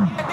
Wow.